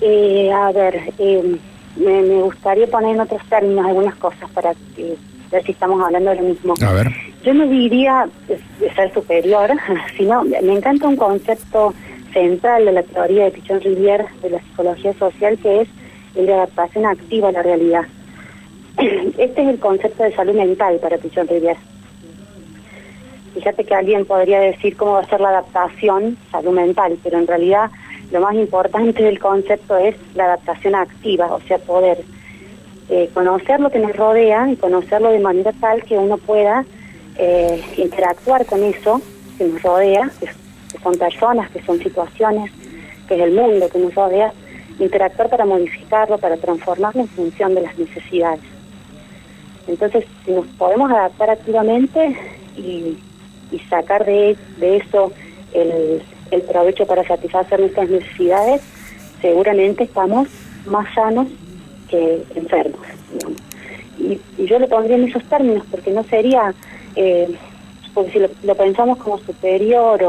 Eh, a ver, eh, me, me, gustaría poner en otros términos algunas cosas para que ver si estamos hablando de lo mismo. A ver. Yo no diría ser superior, sino me encanta un concepto central de la teoría de Pichon Rivière de la psicología social que es el de adaptación activa a la realidad. Este es el concepto de salud mental para Pichon Rivière. Fíjate que alguien podría decir cómo va a ser la adaptación salud mental, pero en realidad lo más importante del concepto es la adaptación activa, o sea, poder eh, conocer lo que nos rodea y conocerlo de manera tal que uno pueda eh, interactuar con eso que nos rodea, que, son personas, que son situaciones, que es el mundo que nos rodea, interactuar para modificarlo, para transformarlo en función de las necesidades. Entonces, si nos podemos adaptar activamente y, y sacar de, de eso el, el provecho para satisfacer nuestras necesidades, seguramente estamos más sanos que enfermos. Y, y, yo lo pondría en esos términos porque no sería, eh, porque si lo, pensamos como superior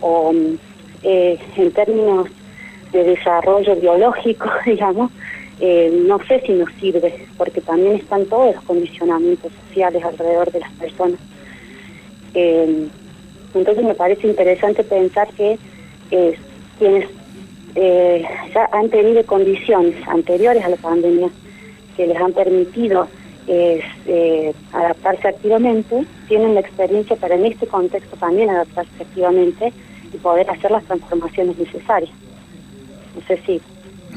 o, eh, en términos de desarrollo biológico, digamos, eh, no sé si nos sirve, porque también están todos los condicionamientos sociales alrededor de las personas. entonces me parece interesante pensar que quienes eh, ya han tenido condiciones anteriores a la pandemia que les han permitido eh, adaptarse activamente, tienen la experiencia para en este contexto también adaptarse activamente y poder hacer las transformaciones necesarias. No sé si...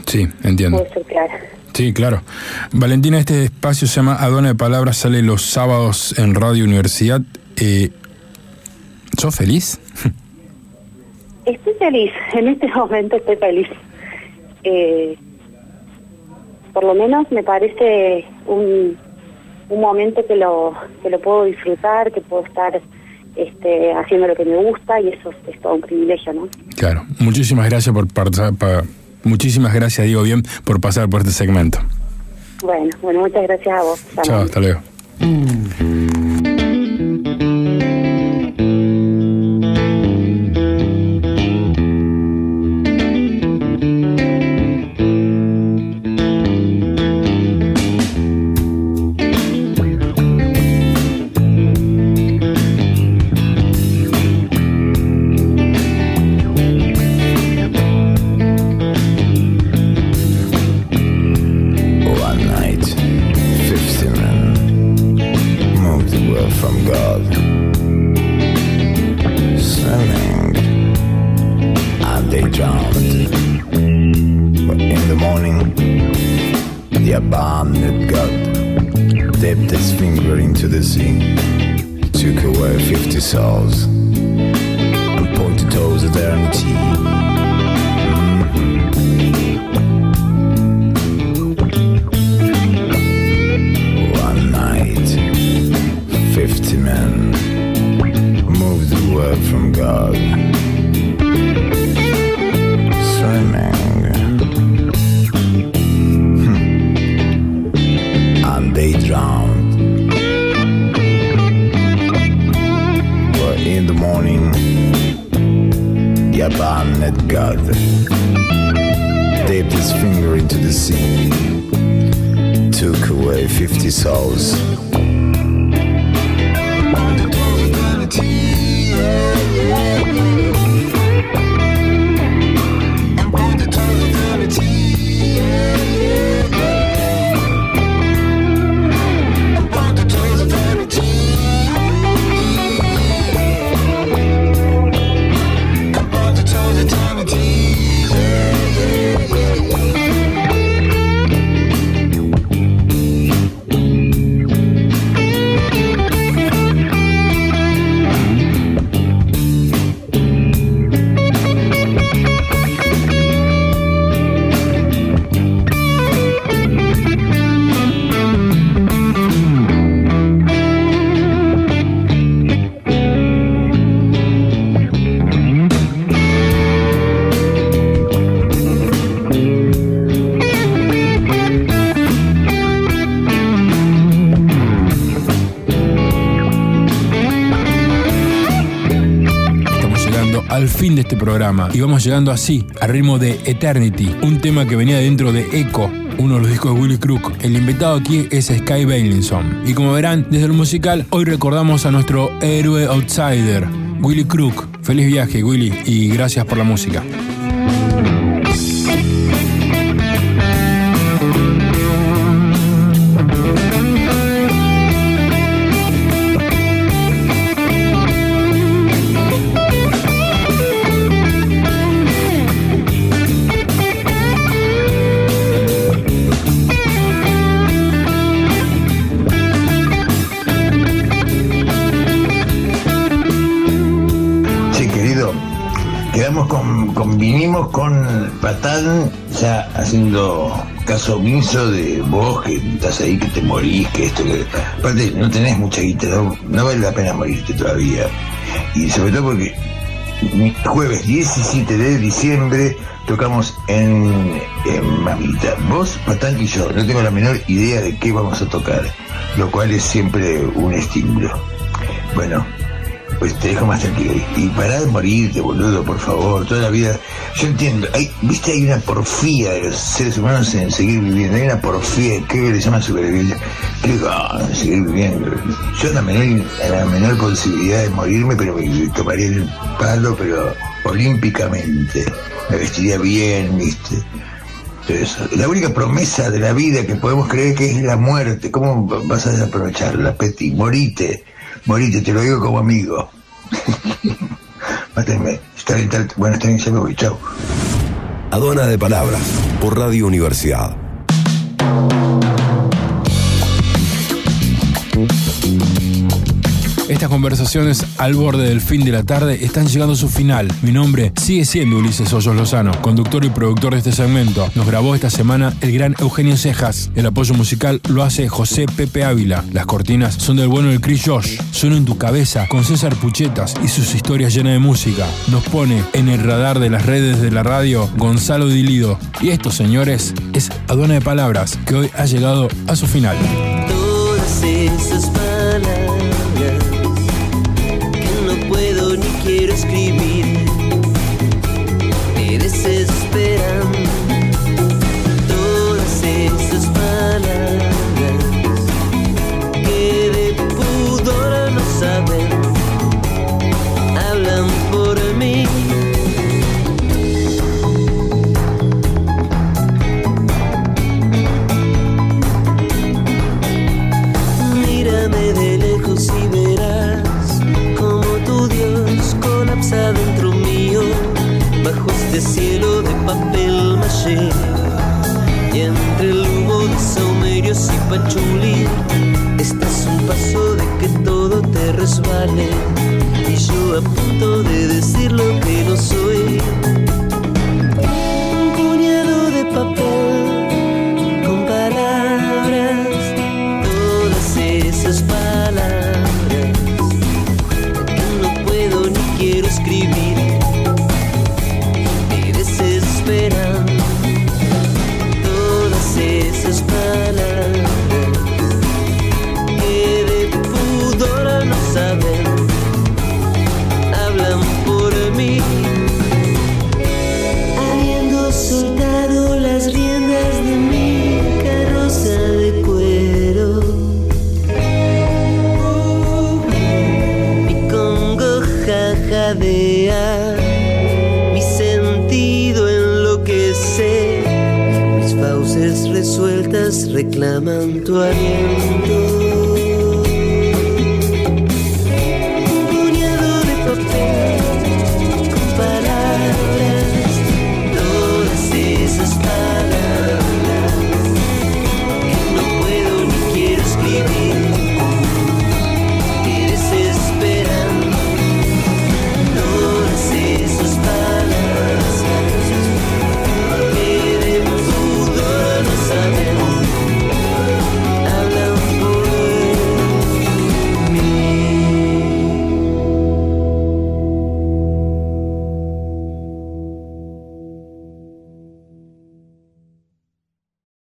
Sí, entiendo. Puede ser claro. Sí, claro. Valentina, este espacio se llama Aduana de Palabras, sale los sábados en Radio Universidad. Eh, ¿Sos feliz? Estoy feliz, en este momento estoy feliz. Eh, por lo menos me parece un, un momento que lo, que lo puedo disfrutar, que puedo estar este, haciendo lo que me gusta y eso es, es todo un privilegio, ¿no? Claro, muchísimas gracias por participar, muchísimas gracias, digo bien, por pasar por este segmento. Bueno, bueno, muchas gracias a vos. Chao, hasta luego. from y vamos llegando así, al ritmo de Eternity, un tema que venía dentro de Echo, uno de los discos de Willy Crook. El invitado aquí es Sky Bailinson. Y como verán, desde lo musical, hoy recordamos a nuestro héroe outsider, Willy Crook. Feliz viaje, Willy, y gracias por la música. Patán ya haciendo caso omiso de vos que estás ahí, que te morís, que esto, que. Aparte, no tenés mucha guita, no, vale la pena morirte todavía. Y sobre todo porque jueves 17 de diciembre tocamos en, en Mamita. Vos, Patán y yo, no tengo la menor idea de qué vamos a tocar, lo cual es siempre un estímulo. Bueno, pues te dejo más tranquilo. Y, pará de morirte, boludo, por favor. Toda la vida. Yo entiendo. Hay, Viste, hay una porfía de los seres humanos en seguir viviendo. Hay una porfía, que le llaman supervivencia. Creo que en seguir viviendo. Yo la menor, la menor posibilidad de morirme, pero me tomaría el palo, pero olímpicamente. Me vestiría bien, viste. Eso, la única promesa de la vida que podemos creer que es la muerte. ¿Cómo vas a desaprovecharla, Peti? Morite, morite, te lo digo como amigo. Mátenme. Está bien, está- bueno, está bien, ya me voy, chao. Aduana de Palabras, por Radio Universidad. Estas conversaciones al borde del fin de la tarde están llegando a su final. Mi nombre sigue siendo Ulises Hoyos Lozano, conductor y productor de este segmento. Nos grabó esta semana el gran Eugenio Cejas. El apoyo musical lo hace José Pepe Ávila. Las cortinas son del bueno del Chris Josh. Suena en tu cabeza con César Puchetas y sus historias llenas de música. Nos pone en el radar de las redes de la radio Gonzalo Dilido. Y esto, señores, es Aduana de Palabras, que hoy ha llegado a su final. Ni de cielo de papel maché. Y entre el humo de saumerios y pachulí estás un paso de que todo te resbale. Y yo a punto de